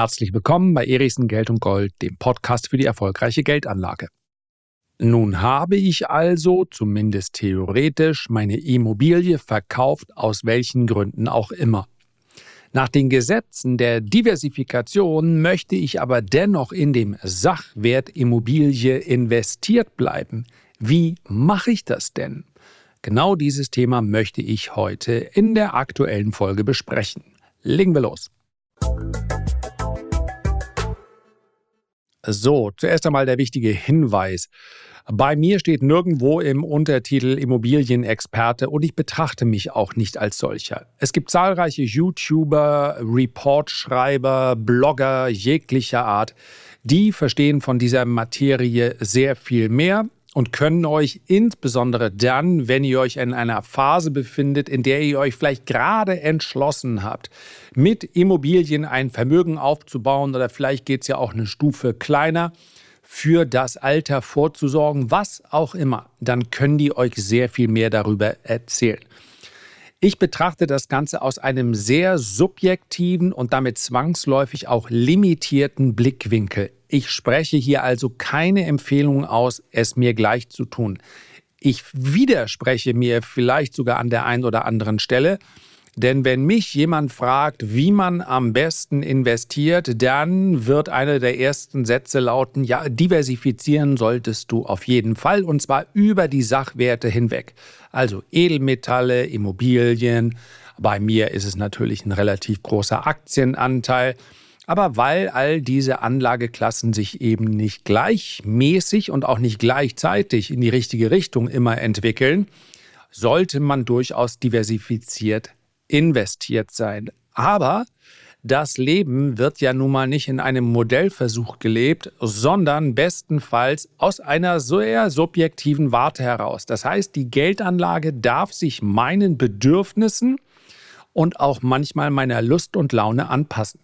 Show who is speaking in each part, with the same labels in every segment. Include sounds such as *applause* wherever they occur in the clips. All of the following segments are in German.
Speaker 1: Herzlich willkommen bei Erichsen Geld und Gold, dem Podcast für die erfolgreiche Geldanlage. Nun habe ich also, zumindest theoretisch, meine Immobilie verkauft, aus welchen Gründen auch immer. Nach den Gesetzen der Diversifikation möchte ich aber dennoch in dem Sachwert Immobilie investiert bleiben. Wie mache ich das denn? Genau dieses Thema möchte ich heute in der aktuellen Folge besprechen. Legen wir los. So, zuerst einmal der wichtige Hinweis. Bei mir steht nirgendwo im Untertitel Immobilienexperte und ich betrachte mich auch nicht als solcher. Es gibt zahlreiche YouTuber, Reportschreiber, Blogger jeglicher Art, die verstehen von dieser Materie sehr viel mehr und können euch insbesondere dann, wenn ihr euch in einer Phase befindet, in der ihr euch vielleicht gerade entschlossen habt, mit Immobilien ein Vermögen aufzubauen oder vielleicht geht es ja auch eine Stufe kleiner, für das Alter vorzusorgen, was auch immer, dann können die euch sehr viel mehr darüber erzählen. Ich betrachte das Ganze aus einem sehr subjektiven und damit zwangsläufig auch limitierten Blickwinkel. Ich spreche hier also keine Empfehlung aus, es mir gleich zu tun. Ich widerspreche mir vielleicht sogar an der einen oder anderen Stelle, denn wenn mich jemand fragt, wie man am besten investiert, dann wird einer der ersten Sätze lauten, ja, diversifizieren solltest du auf jeden Fall und zwar über die Sachwerte hinweg. Also Edelmetalle, Immobilien. Bei mir ist es natürlich ein relativ großer Aktienanteil. Aber weil all diese Anlageklassen sich eben nicht gleichmäßig und auch nicht gleichzeitig in die richtige Richtung immer entwickeln, sollte man durchaus diversifiziert investiert sein. Aber das Leben wird ja nun mal nicht in einem Modellversuch gelebt, sondern bestenfalls aus einer sehr subjektiven Warte heraus. Das heißt, die Geldanlage darf sich meinen Bedürfnissen und auch manchmal meiner Lust und Laune anpassen.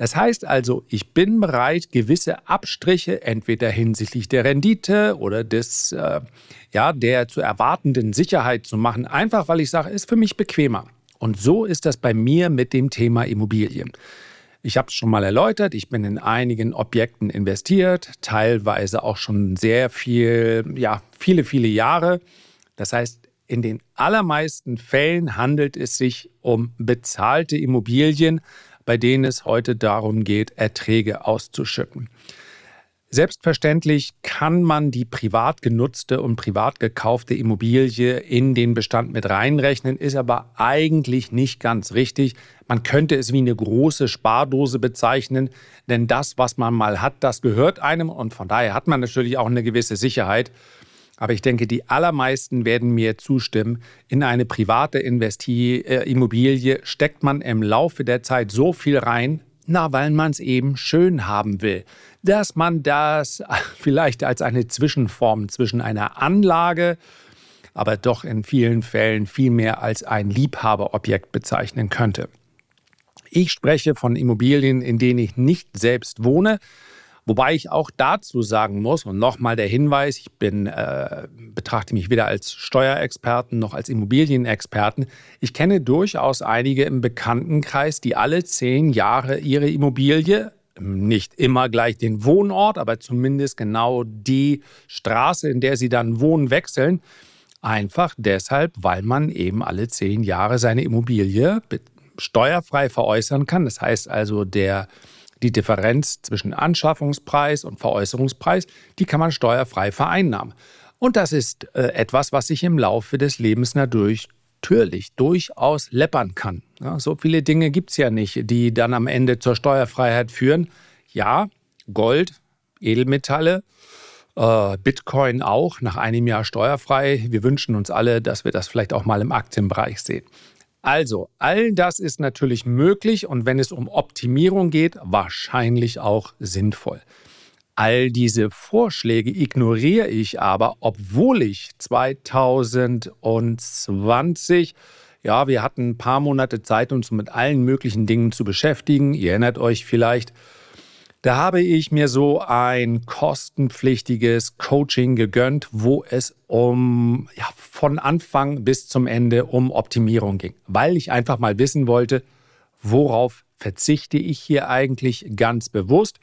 Speaker 1: Das heißt also, ich bin bereit, gewisse Abstriche entweder hinsichtlich der Rendite oder des, äh, ja, der zu erwartenden Sicherheit zu machen, einfach weil ich sage, ist für mich bequemer. Und so ist das bei mir mit dem Thema Immobilien. Ich habe es schon mal erläutert, ich bin in einigen Objekten investiert, teilweise auch schon sehr viel, ja, viele, viele Jahre. Das heißt, in den allermeisten Fällen handelt es sich um bezahlte Immobilien, bei denen es heute darum geht, Erträge auszuschütten. Selbstverständlich kann man die privat genutzte und privat gekaufte Immobilie in den Bestand mit reinrechnen, ist aber eigentlich nicht ganz richtig. Man könnte es wie eine große Spardose bezeichnen, denn das, was man mal hat, das gehört einem und von daher hat man natürlich auch eine gewisse Sicherheit. Aber ich denke, die allermeisten werden mir zustimmen. In eine private Investi äh, Immobilie steckt man im Laufe der Zeit so viel rein, na, weil man es eben schön haben will. Dass man das *laughs* vielleicht als eine Zwischenform zwischen einer Anlage, aber doch in vielen Fällen viel mehr als ein Liebhaberobjekt bezeichnen könnte. Ich spreche von Immobilien, in denen ich nicht selbst wohne, Wobei ich auch dazu sagen muss, und nochmal der Hinweis, ich bin, äh, betrachte mich weder als Steuerexperten noch als Immobilienexperten. Ich kenne durchaus einige im Bekanntenkreis, die alle zehn Jahre ihre Immobilie, nicht immer gleich den Wohnort, aber zumindest genau die Straße, in der sie dann wohnen, wechseln. Einfach deshalb, weil man eben alle zehn Jahre seine Immobilie steuerfrei veräußern kann. Das heißt also, der die Differenz zwischen Anschaffungspreis und Veräußerungspreis, die kann man steuerfrei vereinnahmen. Und das ist äh, etwas, was sich im Laufe des Lebens natürlich natürlich durchaus läppern kann. Ja, so viele Dinge gibt es ja nicht, die dann am Ende zur Steuerfreiheit führen. Ja, Gold, Edelmetalle, äh, Bitcoin auch nach einem Jahr steuerfrei. Wir wünschen uns alle, dass wir das vielleicht auch mal im Aktienbereich sehen. Also, all das ist natürlich möglich und wenn es um Optimierung geht, wahrscheinlich auch sinnvoll. All diese Vorschläge ignoriere ich aber, obwohl ich 2020, ja, wir hatten ein paar Monate Zeit, uns mit allen möglichen Dingen zu beschäftigen. Ihr erinnert euch vielleicht, da habe ich mir so ein kostenpflichtiges Coaching gegönnt, wo es um ja, von Anfang bis zum Ende um Optimierung ging, weil ich einfach mal wissen wollte, worauf verzichte ich hier eigentlich ganz bewusst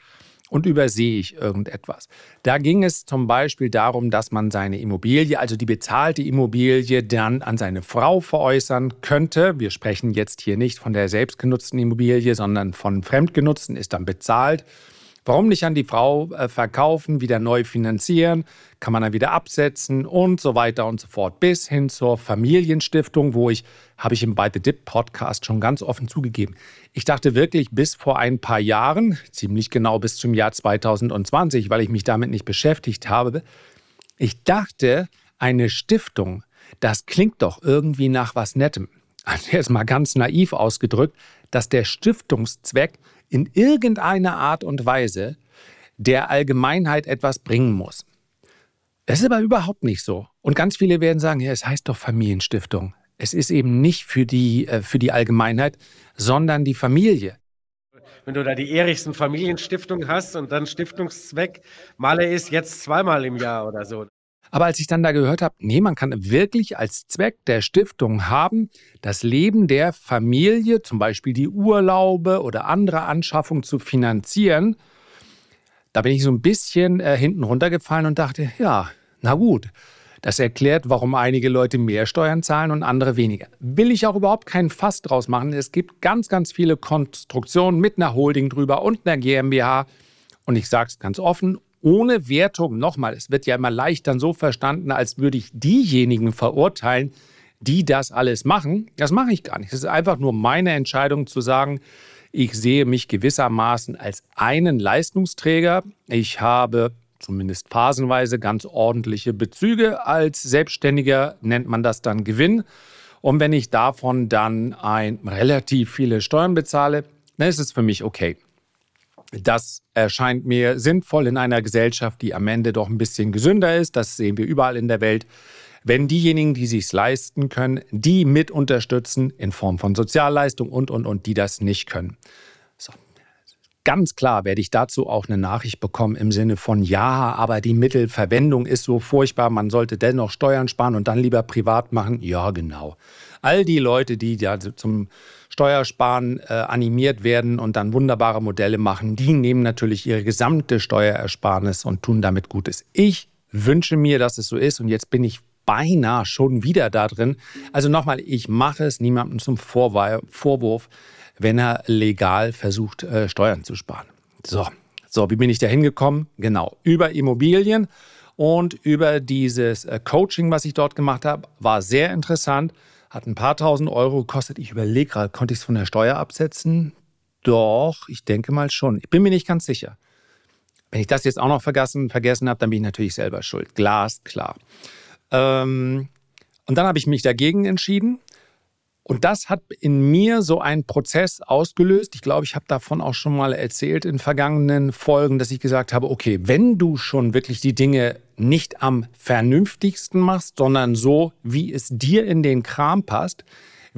Speaker 1: und übersehe ich irgendetwas. Da ging es zum Beispiel darum, dass man seine Immobilie, also die bezahlte Immobilie, dann an seine Frau veräußern könnte. Wir sprechen jetzt hier nicht von der selbstgenutzten Immobilie, sondern von fremdgenutzten, ist dann bezahlt. Warum nicht an die Frau äh, verkaufen, wieder neu finanzieren, kann man dann wieder absetzen und so weiter und so fort. Bis hin zur Familienstiftung, wo ich, habe ich im By the Dip Podcast schon ganz offen zugegeben. Ich dachte wirklich bis vor ein paar Jahren, ziemlich genau bis zum Jahr 2020, weil ich mich damit nicht beschäftigt habe, ich dachte, eine Stiftung, das klingt doch irgendwie nach was Nettem. Also *laughs* jetzt mal ganz naiv ausgedrückt, dass der Stiftungszweck in irgendeiner Art und Weise der Allgemeinheit etwas bringen muss. Das ist aber überhaupt nicht so. Und ganz viele werden sagen, ja, es heißt doch Familienstiftung. Es ist eben nicht für die, äh, für die Allgemeinheit, sondern die Familie.
Speaker 2: Wenn du da die Erichsen Familienstiftung hast und dann Stiftungszweck, Maler ist jetzt zweimal im Jahr oder so.
Speaker 1: Aber als ich dann da gehört habe, nee, man kann wirklich als Zweck der Stiftung haben, das Leben der Familie, zum Beispiel die Urlaube oder andere Anschaffungen zu finanzieren, da bin ich so ein bisschen äh, hinten runtergefallen und dachte, ja, na gut, das erklärt, warum einige Leute mehr Steuern zahlen und andere weniger. Will ich auch überhaupt keinen Fass draus machen. Es gibt ganz, ganz viele Konstruktionen mit einer Holding drüber und einer GmbH. Und ich sage es ganz offen, ohne Wertung, nochmal, es wird ja immer leicht dann so verstanden, als würde ich diejenigen verurteilen, die das alles machen. Das mache ich gar nicht. Es ist einfach nur meine Entscheidung zu sagen, ich sehe mich gewissermaßen als einen Leistungsträger. Ich habe zumindest phasenweise ganz ordentliche Bezüge. Als Selbstständiger nennt man das dann Gewinn. Und wenn ich davon dann ein relativ viele Steuern bezahle, dann ist es für mich okay. Das erscheint mir sinnvoll in einer Gesellschaft, die am Ende doch ein bisschen gesünder ist. Das sehen wir überall in der Welt. Wenn diejenigen, die sich leisten können, die mit unterstützen in Form von Sozialleistung und und und, die das nicht können. Ganz klar werde ich dazu auch eine Nachricht bekommen im Sinne von ja, aber die Mittelverwendung ist so furchtbar, man sollte dennoch Steuern sparen und dann lieber privat machen. Ja, genau. All die Leute, die ja zum Steuersparen äh, animiert werden und dann wunderbare Modelle machen, die nehmen natürlich ihre gesamte Steuerersparnis und tun damit Gutes. Ich wünsche mir, dass es so ist und jetzt bin ich beinahe schon wieder da drin. Also nochmal, ich mache es niemandem zum Vorwurf, wenn er legal versucht, äh, Steuern zu sparen. So, so, wie bin ich da hingekommen? Genau, über Immobilien und über dieses äh, Coaching, was ich dort gemacht habe, war sehr interessant. Hat ein paar tausend Euro gekostet. Ich überlege gerade, konnte ich es von der Steuer absetzen? Doch, ich denke mal schon. Ich bin mir nicht ganz sicher. Wenn ich das jetzt auch noch vergessen, vergessen habe, dann bin ich natürlich selber schuld. Glasklar. Ähm, und dann habe ich mich dagegen entschieden. Und das hat in mir so einen Prozess ausgelöst. Ich glaube, ich habe davon auch schon mal erzählt in vergangenen Folgen, dass ich gesagt habe, okay, wenn du schon wirklich die Dinge nicht am vernünftigsten machst, sondern so, wie es dir in den Kram passt,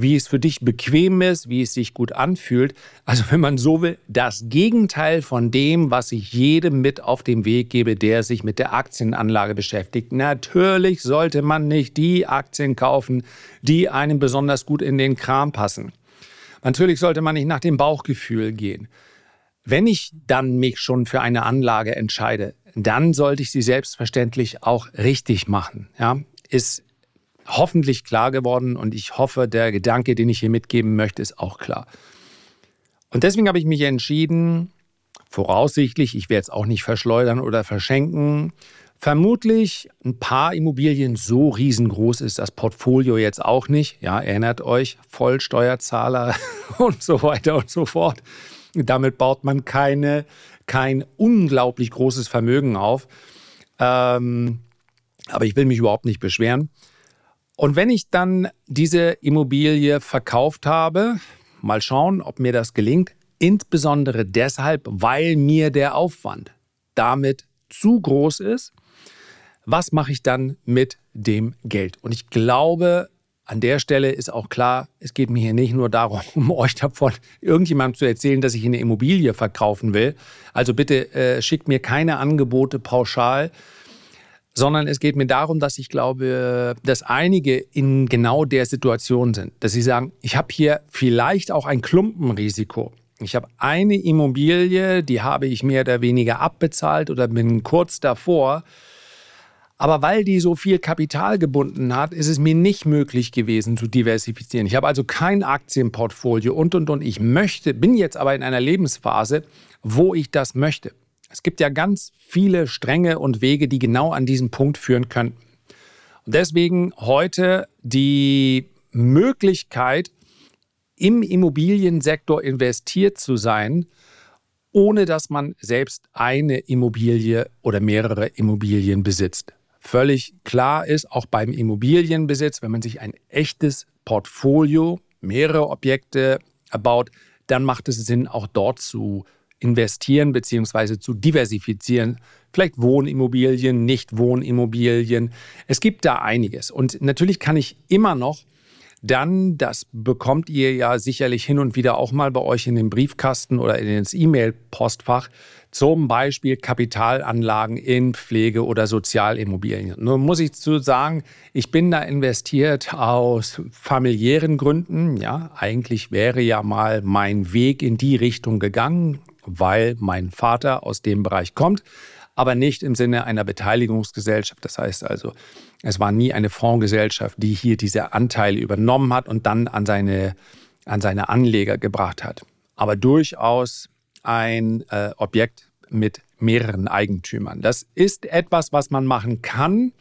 Speaker 1: wie es für dich bequem ist, wie es sich gut anfühlt. Also wenn man so will, das Gegenteil von dem, was ich jedem mit auf den Weg gebe, der sich mit der Aktienanlage beschäftigt. Natürlich sollte man nicht die Aktien kaufen, die einem besonders gut in den Kram passen. Natürlich sollte man nicht nach dem Bauchgefühl gehen. Wenn ich dann mich schon für eine Anlage entscheide, dann sollte ich sie selbstverständlich auch richtig machen. Ja, ist hoffentlich klar geworden und ich hoffe, der Gedanke, den ich hier mitgeben möchte, ist auch klar. Und deswegen habe ich mich entschieden, voraussichtlich, ich werde es auch nicht verschleudern oder verschenken, vermutlich ein paar Immobilien, so riesengroß ist das Portfolio jetzt auch nicht. Ja, erinnert euch, Vollsteuerzahler *laughs* und so weiter und so fort. Damit baut man keine, kein unglaublich großes Vermögen auf. Ähm, aber ich will mich überhaupt nicht beschweren. Und wenn ich dann diese Immobilie verkauft habe, mal schauen, ob mir das gelingt, insbesondere deshalb, weil mir der Aufwand damit zu groß ist, was mache ich dann mit dem Geld? Und ich glaube, an der Stelle ist auch klar, es geht mir hier nicht nur darum, *laughs* um euch davon irgendjemandem zu erzählen, dass ich eine Immobilie verkaufen will. Also bitte äh, schickt mir keine Angebote pauschal, sondern es geht mir darum, dass ich glaube, dass einige in genau der Situation sind, dass sie sagen, ich habe hier vielleicht auch ein Klumpenrisiko. Ich habe eine Immobilie, die habe ich mehr oder weniger abbezahlt oder bin kurz davor. Aber weil die so viel Kapital gebunden hat, ist es mir nicht möglich gewesen zu diversifizieren. Ich habe also kein Aktienportfolio und und und. Ich möchte, bin jetzt aber in einer Lebensphase, wo ich das möchte. Es gibt ja ganz viele Stränge und Wege, die genau an diesen Punkt führen könnten. Und deswegen heute die Möglichkeit, im Immobiliensektor investiert zu sein, ohne dass man selbst eine Immobilie oder mehrere Immobilien besitzt. Völlig klar ist, auch beim Immobilienbesitz, wenn man sich ein echtes Portfolio, mehrere Objekte erbaut, dann macht es Sinn, auch dort zu investieren bzw. zu diversifizieren. Vielleicht Wohnimmobilien, nicht Wohnimmobilien. Es gibt da einiges. Und natürlich kann ich immer noch dann, das bekommt ihr ja sicherlich hin und wieder auch mal bei euch in den Briefkasten oder in das E-Mail-Postfach, zum Beispiel Kapitalanlagen in Pflege- oder Sozialimmobilien. Nun muss ich zu sagen, ich bin da investiert aus familiären Gründen. Ja, eigentlich wäre ja mal mein Weg in die Richtung gegangen, weil mein Vater aus dem Bereich kommt, aber nicht im Sinne einer Beteiligungsgesellschaft. Das heißt also, es war nie eine Fondsgesellschaft, die hier diese Anteile übernommen hat und dann an seine, an seine Anleger gebracht hat. Aber durchaus ein äh, Objekt mit mehreren Eigentümern. Das ist etwas, was man machen kann.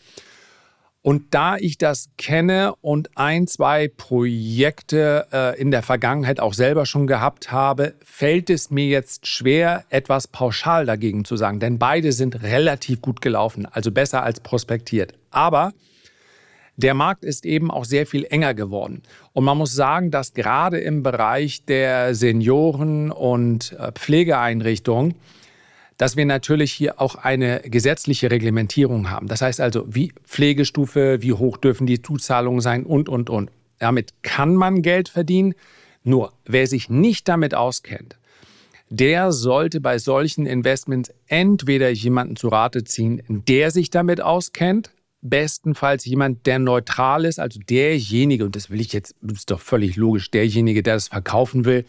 Speaker 1: Und da ich das kenne und ein, zwei Projekte äh, in der Vergangenheit auch selber schon gehabt habe, fällt es mir jetzt schwer, etwas pauschal dagegen zu sagen. Denn beide sind relativ gut gelaufen, also besser als prospektiert. Aber der Markt ist eben auch sehr viel enger geworden. Und man muss sagen, dass gerade im Bereich der Senioren- und äh, Pflegeeinrichtungen dass wir natürlich hier auch eine gesetzliche Reglementierung haben. Das heißt also, wie Pflegestufe, wie hoch dürfen die Zuzahlungen sein und, und, und. Damit kann man Geld verdienen. Nur, wer sich nicht damit auskennt, der sollte bei solchen Investments entweder jemanden zu Rate ziehen, der sich damit auskennt, bestenfalls jemand, der neutral ist, also derjenige, und das will ich jetzt, ist doch völlig logisch, derjenige, der das verkaufen will,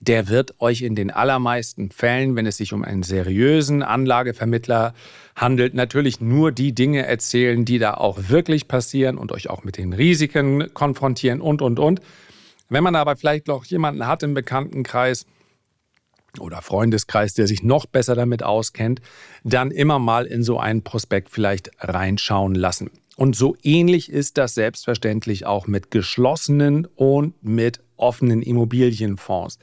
Speaker 1: der wird euch in den allermeisten Fällen, wenn es sich um einen seriösen Anlagevermittler handelt, natürlich nur die Dinge erzählen, die da auch wirklich passieren und euch auch mit den Risiken konfrontieren und, und, und. Wenn man aber vielleicht noch jemanden hat im Bekanntenkreis, oder Freundeskreis, der sich noch besser damit auskennt, dann immer mal in so einen Prospekt vielleicht reinschauen lassen. Und so ähnlich ist das selbstverständlich auch mit geschlossenen und mit offenen Immobilienfonds.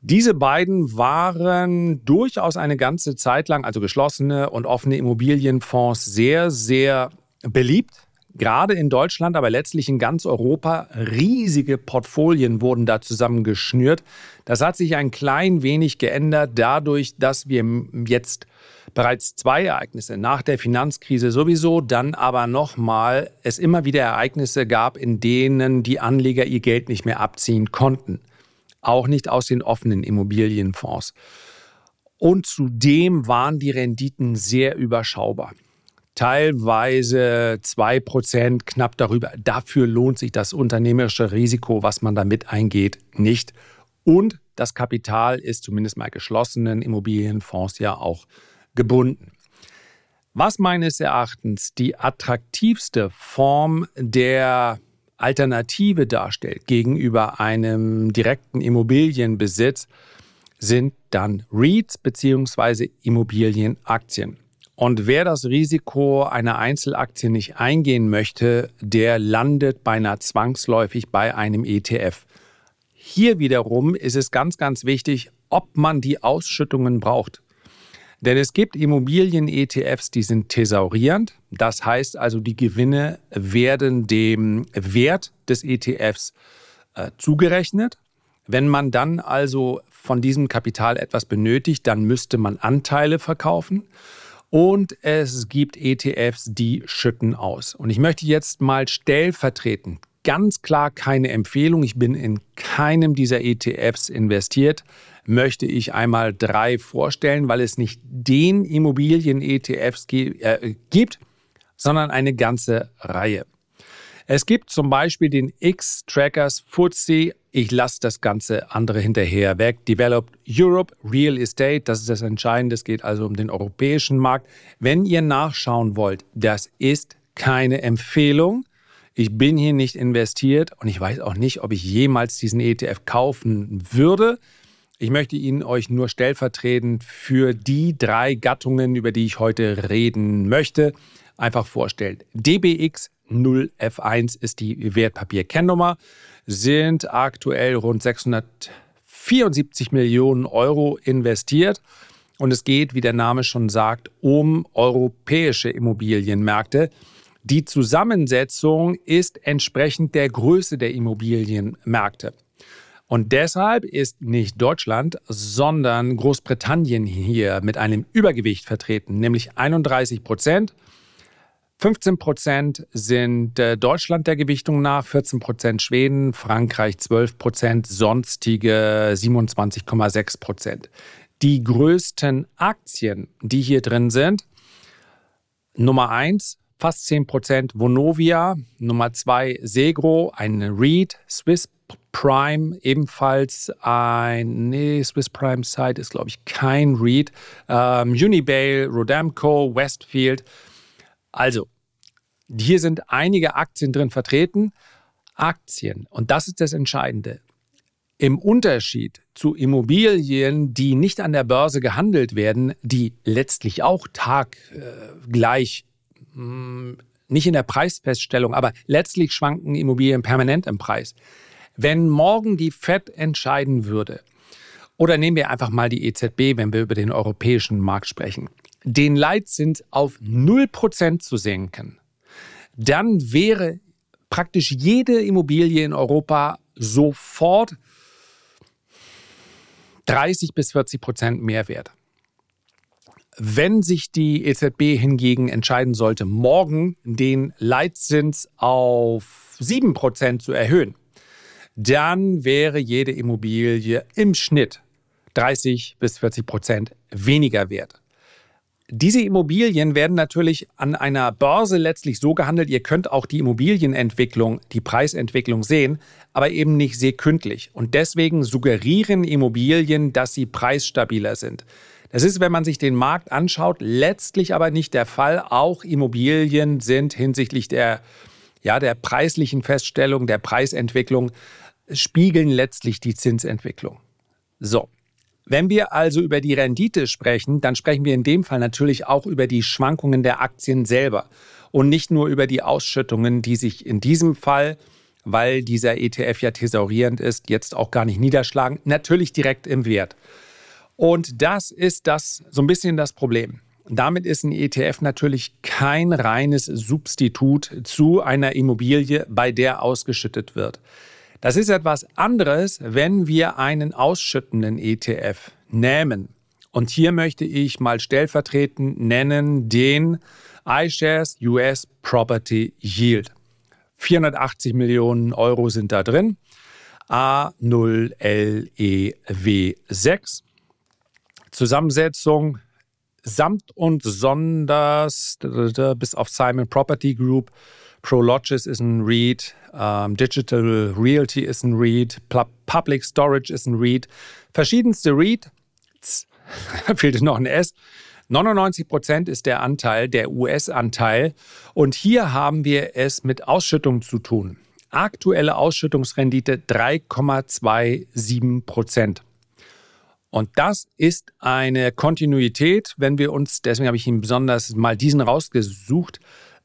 Speaker 1: Diese beiden waren durchaus eine ganze Zeit lang, also geschlossene und offene Immobilienfonds, sehr, sehr beliebt. Gerade in Deutschland, aber letztlich in ganz Europa. Riesige Portfolien wurden da zusammengeschnürt. Das hat sich ein klein wenig geändert, dadurch, dass wir jetzt bereits zwei Ereignisse nach der Finanzkrise sowieso, dann aber nochmal es immer wieder Ereignisse gab, in denen die Anleger ihr Geld nicht mehr abziehen konnten auch nicht aus den offenen Immobilienfonds. Und zudem waren die Renditen sehr überschaubar. Teilweise 2%, knapp darüber. Dafür lohnt sich das unternehmerische Risiko, was man damit eingeht, nicht. Und das Kapital ist zumindest bei geschlossenen Immobilienfonds ja auch gebunden. Was meines Erachtens die attraktivste Form der Alternative darstellt gegenüber einem direkten Immobilienbesitz, sind dann REITs bzw. Immobilienaktien. Und wer das Risiko einer Einzelaktie nicht eingehen möchte, der landet beinahe zwangsläufig bei einem ETF. Hier wiederum ist es ganz, ganz wichtig, ob man die Ausschüttungen braucht. Denn es gibt Immobilien-ETFs, die sind thesaurierend. Das heißt also, die Gewinne werden dem Wert des ETFs äh, zugerechnet. Wenn man dann also von diesem Kapital etwas benötigt, dann müsste man Anteile verkaufen. Und es gibt ETFs, die schütten aus. Und ich möchte jetzt mal stellvertretend ganz klar keine Empfehlung. Ich bin in keinem dieser ETFs investiert. Möchte ich einmal drei vorstellen, weil es nicht den Immobilien-ETFs äh, gibt, sondern eine ganze Reihe. Es gibt zum Beispiel den X-Trackers FTSE. Ich lasse das ganze andere hinterher weg. Developed Europe Real Estate, das ist das Entscheidende. Es geht also um den europäischen Markt. Wenn ihr nachschauen wollt, das ist keine Empfehlung. Ich bin hier nicht investiert und ich weiß auch nicht, ob ich jemals diesen ETF kaufen würde. Ich möchte ihn euch nur stellvertretend für die drei Gattungen, über die ich heute reden möchte, einfach vorstellen. DBX 0F1 ist die Wertpapierkennnummer, sind aktuell rund 674 Millionen Euro investiert. Und es geht, wie der Name schon sagt, um europäische Immobilienmärkte. Die Zusammensetzung ist entsprechend der Größe der Immobilienmärkte. Und deshalb ist nicht Deutschland, sondern Großbritannien hier mit einem Übergewicht vertreten, nämlich 31 Prozent. 15 Prozent sind äh, Deutschland der Gewichtung nach, 14 Prozent Schweden, Frankreich 12 Prozent, sonstige 27,6 Prozent. Die größten Aktien, die hier drin sind, Nummer 1, fast 10 Prozent Vonovia, Nummer 2 Segro, ein REIT, Swiss Prime ebenfalls ein, nee, Swiss Prime Site ist glaube ich kein REIT, ähm, Unibail, Rodamco, Westfield, also, hier sind einige Aktien drin vertreten. Aktien, und das ist das Entscheidende. Im Unterschied zu Immobilien, die nicht an der Börse gehandelt werden, die letztlich auch taggleich, nicht in der Preisfeststellung, aber letztlich schwanken Immobilien permanent im Preis. Wenn morgen die FED entscheiden würde, oder nehmen wir einfach mal die EZB, wenn wir über den europäischen Markt sprechen, den Leitzins auf 0% zu senken, dann wäre praktisch jede Immobilie in Europa sofort 30 bis 40 Prozent Mehrwert. Wenn sich die EZB hingegen entscheiden sollte, morgen den Leitzins auf 7 Prozent zu erhöhen, dann wäre jede Immobilie im Schnitt 30 bis 40 Prozent weniger wert. Diese Immobilien werden natürlich an einer Börse letztlich so gehandelt, ihr könnt auch die Immobilienentwicklung, die Preisentwicklung sehen, aber eben nicht sekündlich. Und deswegen suggerieren Immobilien, dass sie preisstabiler sind. Das ist, wenn man sich den Markt anschaut, letztlich aber nicht der Fall. Auch Immobilien sind hinsichtlich der, ja, der preislichen Feststellung, der Preisentwicklung, spiegeln letztlich die Zinsentwicklung. So, wenn wir also über die Rendite sprechen, dann sprechen wir in dem Fall natürlich auch über die Schwankungen der Aktien selber und nicht nur über die Ausschüttungen, die sich in diesem Fall, weil dieser ETF ja thesaurierend ist, jetzt auch gar nicht niederschlagen, natürlich direkt im Wert. Und das ist das so ein bisschen das Problem. Damit ist ein ETF natürlich kein reines Substitut zu einer Immobilie, bei der ausgeschüttet wird. Das ist etwas anderes, wenn wir einen ausschüttenden ETF nehmen. Und hier möchte ich mal stellvertretend nennen den iShares US Property Yield. 480 Millionen Euro sind da drin. A0LEW6. Zusammensetzung samt und sonders bis auf Simon Property Group Prologis ist ein Read, ähm, Digital Realty ist ein Read, Public Storage ist ein Read, verschiedenste Read, *laughs* fehlte noch ein S. 99 Prozent ist der Anteil, der US-Anteil. Und hier haben wir es mit Ausschüttung zu tun. Aktuelle Ausschüttungsrendite 3,27 Prozent. Und das ist eine Kontinuität, wenn wir uns, deswegen habe ich ihn besonders mal diesen rausgesucht,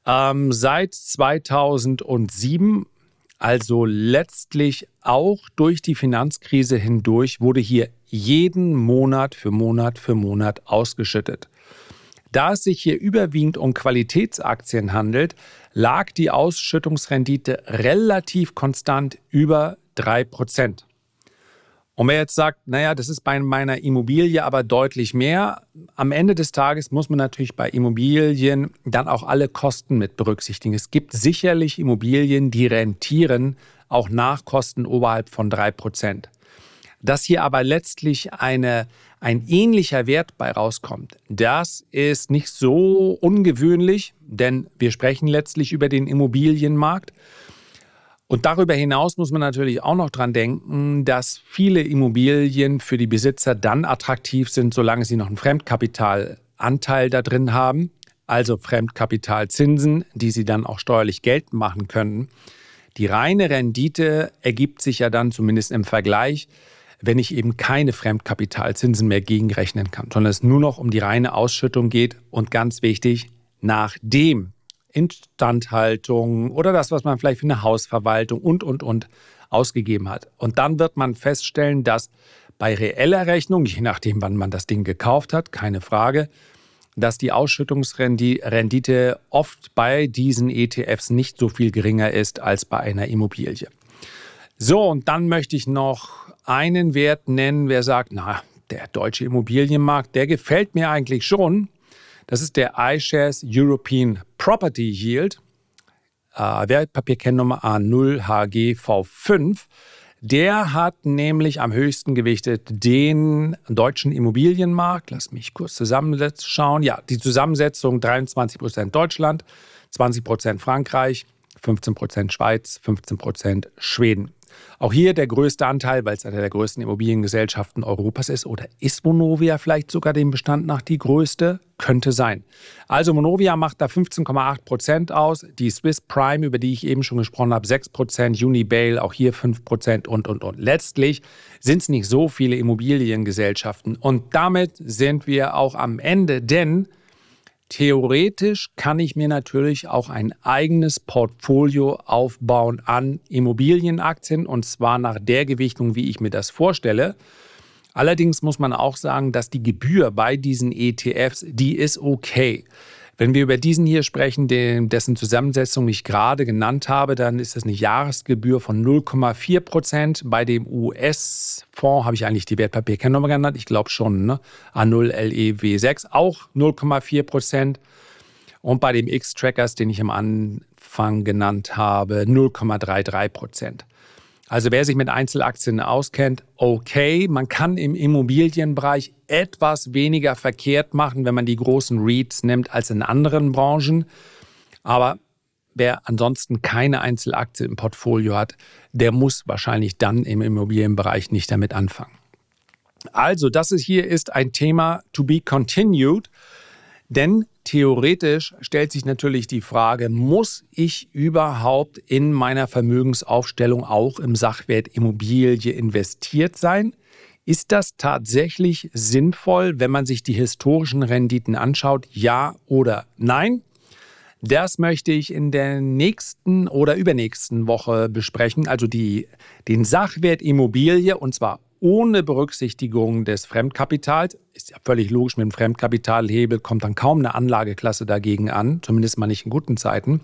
Speaker 1: ähm, seit 2007, also letztlich auch durch die Finanzkrise hindurch, wurde hier jeden Monat für Monat für Monat ausgeschüttet. Da es sich hier überwiegend um Qualitätsaktien handelt, lag die Ausschüttungsrendite relativ konstant über 3%. Und wer jetzt sagt, naja, das ist bei meiner Immobilie aber deutlich mehr, am Ende des Tages muss man natürlich bei Immobilien dann auch alle Kosten mit berücksichtigen. Es gibt sicherlich Immobilien, die rentieren auch nach Kosten oberhalb von 3%. Dass hier aber letztlich eine, ein ähnlicher Wert bei rauskommt, das ist nicht so ungewöhnlich, denn wir sprechen letztlich über den Immobilienmarkt. Und darüber hinaus muss man natürlich auch noch dran denken, dass viele Immobilien für die Besitzer dann attraktiv sind, solange sie noch einen Fremdkapitalanteil da drin haben, also Fremdkapitalzinsen, die sie dann auch steuerlich geltend machen können. Die reine Rendite ergibt sich ja dann zumindest im Vergleich, wenn ich eben keine Fremdkapitalzinsen mehr gegenrechnen kann, sondern es nur noch um die reine Ausschüttung geht und ganz wichtig, nachdem Instandhaltung oder das, was man vielleicht für eine Hausverwaltung und, und, und ausgegeben hat. Und dann wird man feststellen, dass bei reeller Rechnung, je nachdem, wann man das Ding gekauft hat, keine Frage, dass die Ausschüttungsrendite oft bei diesen ETFs nicht so viel geringer ist als bei einer Immobilie. So, und dann möchte ich noch einen Wert nennen, wer sagt, na, der deutsche Immobilienmarkt, der gefällt mir eigentlich schon. Das ist der iShares European Property Yield, äh, Wertpapierkennnummer A0HGV5. Der hat nämlich am höchsten gewichtet den deutschen Immobilienmarkt. Lass mich kurz zusammenschauen. Ja, die Zusammensetzung 23 Prozent Deutschland, 20 Prozent Frankreich, 15 Prozent Schweiz, 15 Prozent Schweden. Auch hier der größte Anteil, weil es eine der größten Immobiliengesellschaften Europas ist. Oder ist Monovia vielleicht sogar dem Bestand nach die größte? Könnte sein. Also Monovia macht da 15,8 Prozent aus. Die Swiss Prime, über die ich eben schon gesprochen habe, 6 Prozent. Unibail auch hier 5 Prozent und, und, und. Letztlich sind es nicht so viele Immobiliengesellschaften. Und damit sind wir auch am Ende, denn Theoretisch kann ich mir natürlich auch ein eigenes Portfolio aufbauen an Immobilienaktien und zwar nach der Gewichtung, wie ich mir das vorstelle. Allerdings muss man auch sagen, dass die Gebühr bei diesen ETFs, die ist okay. Wenn wir über diesen hier sprechen, den, dessen Zusammensetzung ich gerade genannt habe, dann ist das eine Jahresgebühr von 0,4 Prozent. Bei dem US-Fonds habe ich eigentlich die Wertpapierkennnummer genannt. Ich glaube schon, ne? A0LEW6 auch 0,4 Prozent. Und bei dem X-Trackers, den ich am Anfang genannt habe, 0,33 Prozent. Also wer sich mit Einzelaktien auskennt, okay, man kann im Immobilienbereich etwas weniger verkehrt machen, wenn man die großen REITs nimmt als in anderen Branchen. Aber wer ansonsten keine Einzelaktie im Portfolio hat, der muss wahrscheinlich dann im Immobilienbereich nicht damit anfangen. Also, das hier ist ein Thema to be continued, denn Theoretisch stellt sich natürlich die Frage, muss ich überhaupt in meiner Vermögensaufstellung auch im Sachwert Immobilie investiert sein? Ist das tatsächlich sinnvoll, wenn man sich die historischen Renditen anschaut? Ja oder nein? Das möchte ich in der nächsten oder übernächsten Woche besprechen. Also die, den Sachwert Immobilie und zwar ohne Berücksichtigung des Fremdkapitals. Ist ja völlig logisch, mit dem Fremdkapitalhebel kommt dann kaum eine Anlageklasse dagegen an, zumindest mal nicht in guten Zeiten.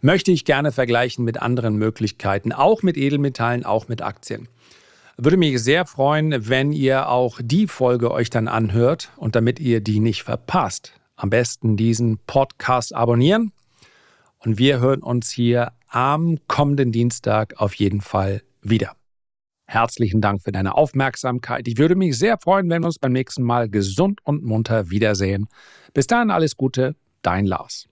Speaker 1: Möchte ich gerne vergleichen mit anderen Möglichkeiten, auch mit Edelmetallen, auch mit Aktien. Würde mich sehr freuen, wenn ihr auch die Folge euch dann anhört und damit ihr die nicht verpasst, am besten diesen Podcast abonnieren. Und wir hören uns hier am kommenden Dienstag auf jeden Fall wieder. Herzlichen Dank für deine Aufmerksamkeit. Ich würde mich sehr freuen, wenn wir uns beim nächsten Mal gesund und munter wiedersehen. Bis dahin alles Gute, dein Lars.